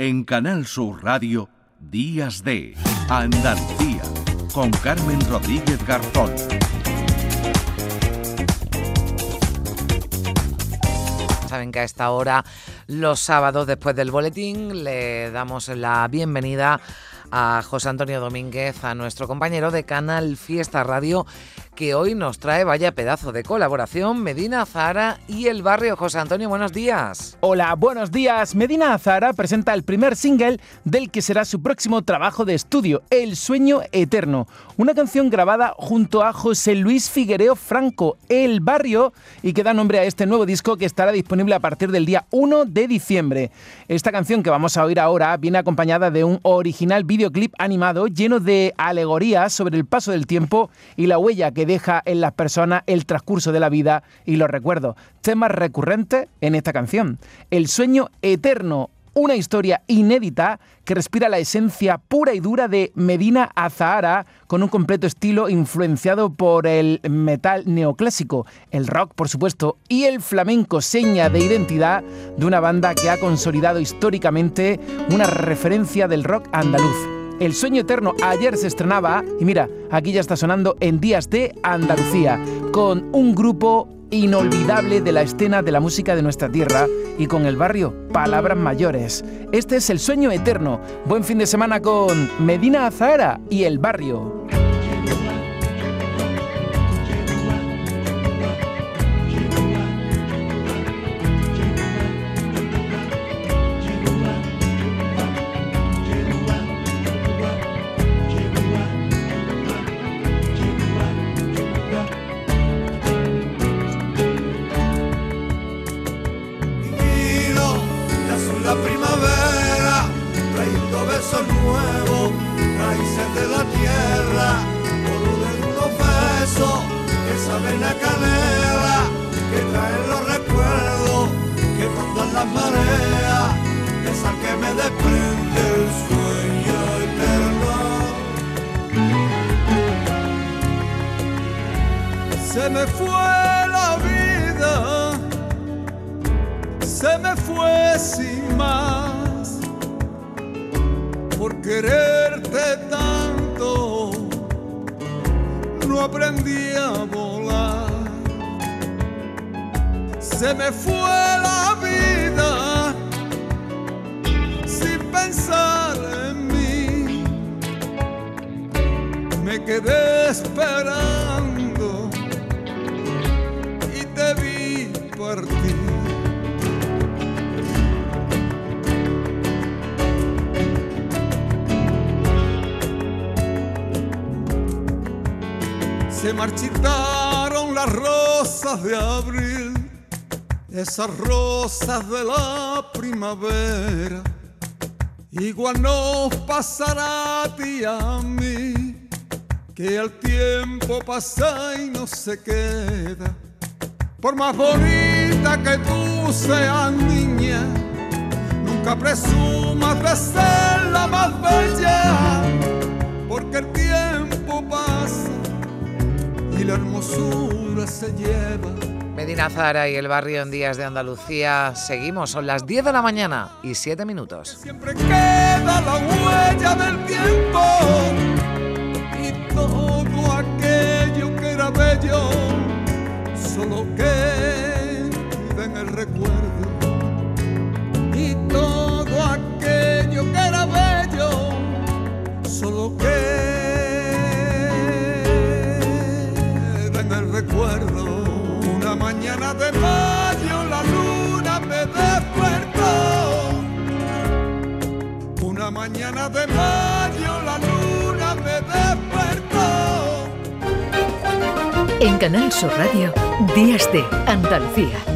En Canal Sur Radio, Días de Andalucía, con Carmen Rodríguez Garzón. Saben que a esta hora, los sábados después del boletín, le damos la bienvenida José Antonio Domínguez, a nuestro compañero de Canal Fiesta Radio, que hoy nos trae vaya pedazo de colaboración Medina Zara y el barrio. José Antonio, buenos días. Hola, buenos días. Medina Zara presenta el primer single del que será su próximo trabajo de estudio, El Sueño Eterno, una canción grabada junto a José Luis Figuereo Franco, El Barrio, y que da nombre a este nuevo disco que estará disponible a partir del día 1 de diciembre. Esta canción que vamos a oír ahora viene acompañada de un original videoclip animado lleno de alegorías sobre el paso del tiempo y la huella que deja en las personas el transcurso de la vida y los recuerdos. Temas recurrentes en esta canción. El sueño eterno, una historia inédita que respira la esencia pura y dura de Medina Azahara con un completo estilo influenciado por el metal neoclásico, el rock por supuesto y el flamenco, seña de identidad de una banda que ha consolidado históricamente una referencia del rock andaluz. El sueño eterno ayer se estrenaba y mira, aquí ya está sonando en Días de Andalucía, con un grupo inolvidable de la escena de la música de nuestra tierra y con el barrio Palabras Mayores. Este es el sueño eterno. Buen fin de semana con Medina Azahara y el barrio. comienzo nuevo, raíces de la tierra, todo de unos besos que saben a calera, que trae los recuerdos, que mandan las mareas, esa que me desprende el sueño eterno. Se me fue la vida, se me fue sin más por quererte tanto, no aprendí a volar. Se me fue la vida sin pensar en mí. Me quedé esperando y te vi partir. Esas rosas de la primavera. Igual nos pasará a ti a mí, que el tiempo pasa y no se queda. Por más bonita que tú seas niña, nunca presumas de ser la más bella, porque el la hermosura se lleva Medina Zara y el barrio en Días de Andalucía. Seguimos, son las 10 de la mañana y 7 minutos. Siempre queda la huella del tiempo y todo aquello que era bello, solo queda mañana de mayo la luna me despertó. Una mañana de mayo la luna me despertó. En Canal Sur Radio, Días de Andalucía